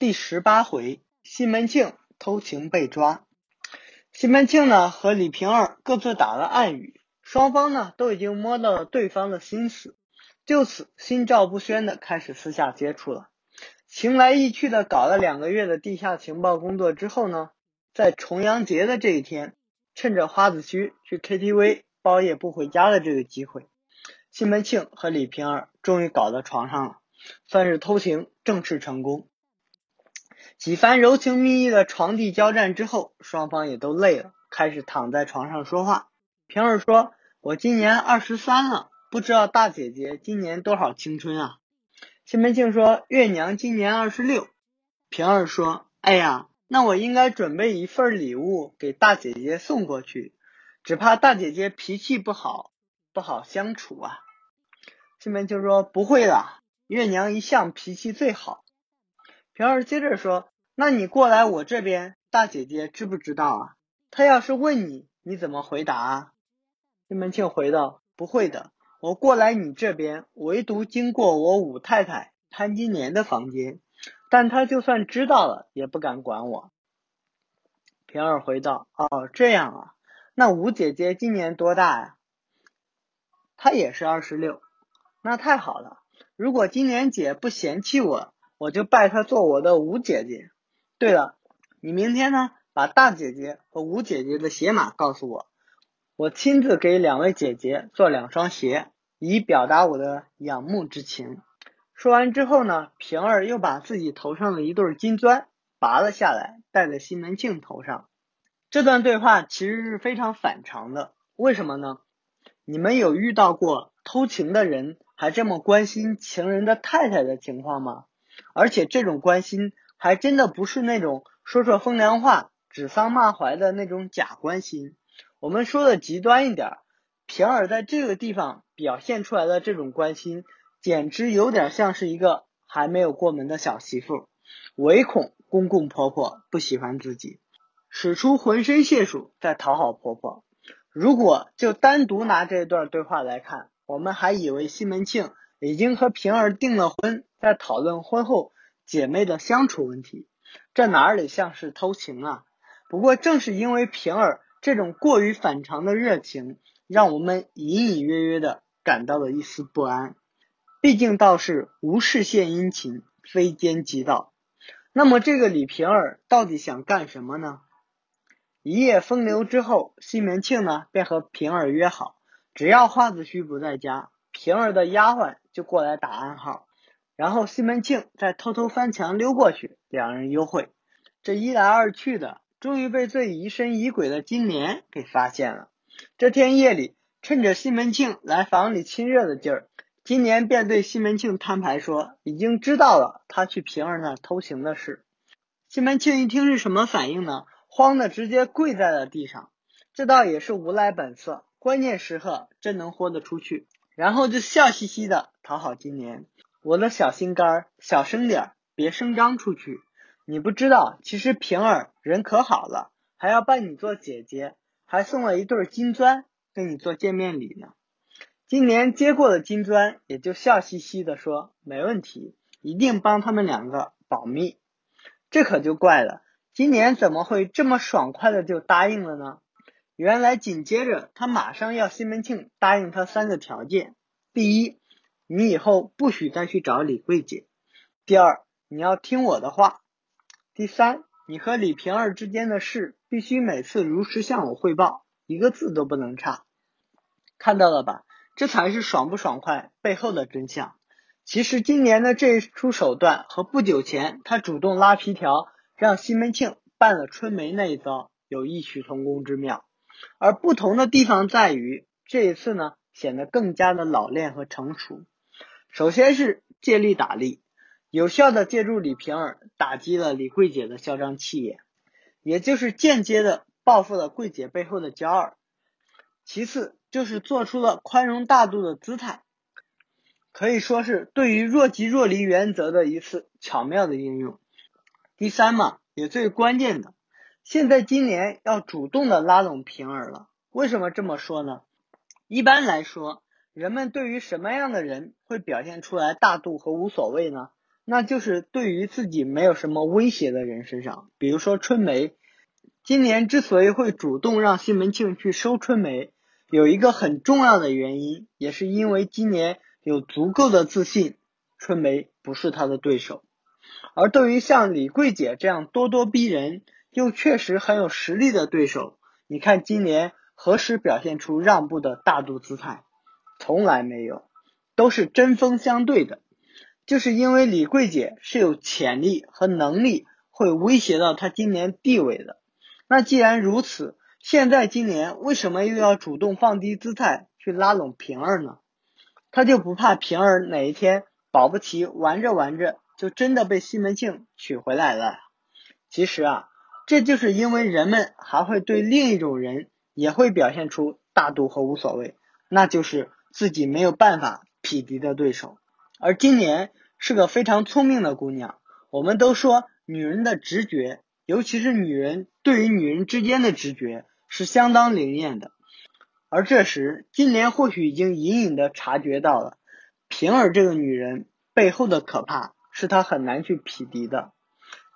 第十八回，西门庆偷情被抓。西门庆呢和李瓶儿各自打了暗语，双方呢都已经摸到了对方的心思，就此心照不宣的开始私下接触了。情来意去的搞了两个月的地下情报工作之后呢，在重阳节的这一天，趁着花子虚去 KTV 包夜不回家的这个机会，西门庆和李瓶儿终于搞到床上了，算是偷情正式成功。几番柔情蜜意的床地交战之后，双方也都累了，开始躺在床上说话。平儿说：“我今年二十三了，不知道大姐姐今年多少青春啊？”西门庆说：“月娘今年二十六。”平儿说：“哎呀，那我应该准备一份礼物给大姐姐送过去，只怕大姐姐脾气不好，不好相处啊。”西门庆说：“不会的，月娘一向脾气最好。”平儿接着说：“那你过来我这边，大姐姐知不知道啊？她要是问你，你怎么回答啊？”西门庆回道：“不会的，我过来你这边，唯独经过我五太太潘金莲的房间，但她就算知道了，也不敢管我。”平儿回道：“哦，这样啊，那五姐姐今年多大呀？”她也是二十六，那太好了。如果金莲姐不嫌弃我。我就拜她做我的五姐姐。对了，你明天呢，把大姐姐和五姐姐的鞋码告诉我，我亲自给两位姐姐做两双鞋，以表达我的仰慕之情。说完之后呢，平儿又把自己头上的一对金钻拔了下来，戴在西门庆头上。这段对话其实是非常反常的，为什么呢？你们有遇到过偷情的人还这么关心情人的太太的情况吗？而且这种关心还真的不是那种说说风凉话、指桑骂槐的那种假关心。我们说的极端一点，平儿在这个地方表现出来的这种关心，简直有点像是一个还没有过门的小媳妇，唯恐公公婆婆不喜欢自己，使出浑身解数在讨好婆婆。如果就单独拿这段对话来看，我们还以为西门庆。已经和平儿订了婚，在讨论婚后姐妹的相处问题，这哪里像是偷情啊？不过正是因为平儿这种过于反常的热情，让我们隐隐约约的感到了一丝不安。毕竟道是无事献殷勤，非奸即盗。那么这个李平儿到底想干什么呢？一夜风流之后，西门庆呢便和平儿约好，只要花子虚不在家。平儿的丫鬟就过来打暗号，然后西门庆再偷偷翻墙溜过去，两人幽会。这一来二去的，终于被最疑神疑鬼的金莲给发现了。这天夜里，趁着西门庆来房里亲热的劲儿，金莲便对西门庆摊牌说，已经知道了他去平儿那偷情的事。西门庆一听是什么反应呢？慌的直接跪在了地上。这倒也是无赖本色，关键时刻真能豁得出去。然后就笑嘻嘻的讨好金莲，我的小心肝儿，小声点儿，别声张出去。你不知道，其实平儿人可好了，还要拜你做姐姐，还送了一对金砖跟你做见面礼呢。金莲接过了金砖，也就笑嘻嘻的说：“没问题，一定帮他们两个保密。”这可就怪了，金莲怎么会这么爽快的就答应了呢？原来紧接着，他马上要西门庆答应他三个条件：第一，你以后不许再去找李桂姐；第二，你要听我的话；第三，你和李瓶儿之间的事必须每次如实向我汇报，一个字都不能差。看到了吧？这才是爽不爽快背后的真相。其实今年的这一出手段和不久前他主动拉皮条让西门庆办了春梅那一遭有异曲同工之妙。而不同的地方在于，这一次呢显得更加的老练和成熟。首先是借力打力，有效的借助李瓶儿打击了李桂姐的嚣张气焰，也就是间接的报复了桂姐背后的娇儿。其次就是做出了宽容大度的姿态，可以说是对于若即若离原则的一次巧妙的应用。第三嘛，也最关键的。现在今年要主动的拉拢平儿了，为什么这么说呢？一般来说，人们对于什么样的人会表现出来大度和无所谓呢？那就是对于自己没有什么威胁的人身上，比如说春梅。今年之所以会主动让西门庆去收春梅，有一个很重要的原因，也是因为今年有足够的自信，春梅不是他的对手。而对于像李桂姐这样咄咄逼人又确实很有实力的对手，你看今年何时表现出让步的大度姿态？从来没有，都是针锋相对的。就是因为李桂姐是有潜力和能力会威胁到她今年地位的，那既然如此，现在今年为什么又要主动放低姿态去拉拢平儿呢？他就不怕平儿哪一天保不齐玩着玩着就真的被西门庆娶回来了？其实啊，这就是因为人们还会对另一种人也会表现出大度和无所谓，那就是自己没有办法匹敌的对手。而今年是个非常聪明的姑娘。我们都说女人的直觉，尤其是女人对于女人之间的直觉是相当灵验的。而这时，金莲或许已经隐隐的察觉到了平儿这个女人背后的可怕，是她很难去匹敌的。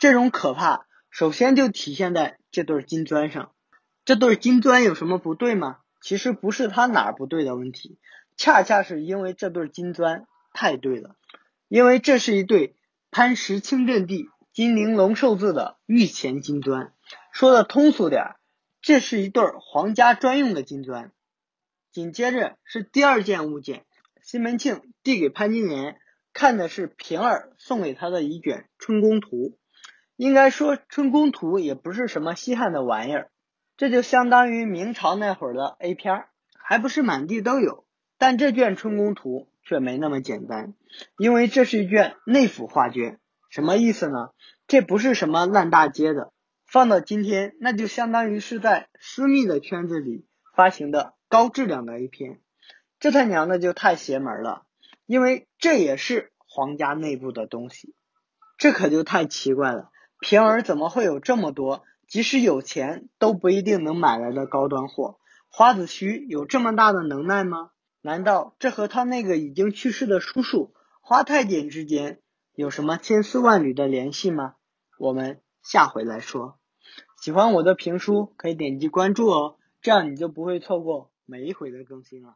这种可怕，首先就体现在这对金砖上。这对金砖有什么不对吗？其实不是它哪儿不对的问题，恰恰是因为这对金砖。太对了，因为这是一对潘石清镇地金陵龙寿字的御前金砖。说的通俗点儿，这是一对皇家专用的金砖。紧接着是第二件物件，西门庆递给潘金莲看的是平儿送给他的一卷《春宫图》。应该说，《春宫图》也不是什么稀罕的玩意儿，这就相当于明朝那会儿的 A 片，还不是满地都有。但这卷《春宫图》。却没那么简单，因为这是一卷内府画卷，什么意思呢？这不是什么烂大街的，放到今天，那就相当于是在私密的圈子里发行的高质量的 A 片，这他娘的就太邪门了，因为这也是皇家内部的东西，这可就太奇怪了。平儿怎么会有这么多，即使有钱都不一定能买来的高端货？花子虚有这么大的能耐吗？难道这和他那个已经去世的叔叔花太监之间有什么千丝万缕的联系吗？我们下回来说。喜欢我的评书可以点击关注哦，这样你就不会错过每一回的更新了。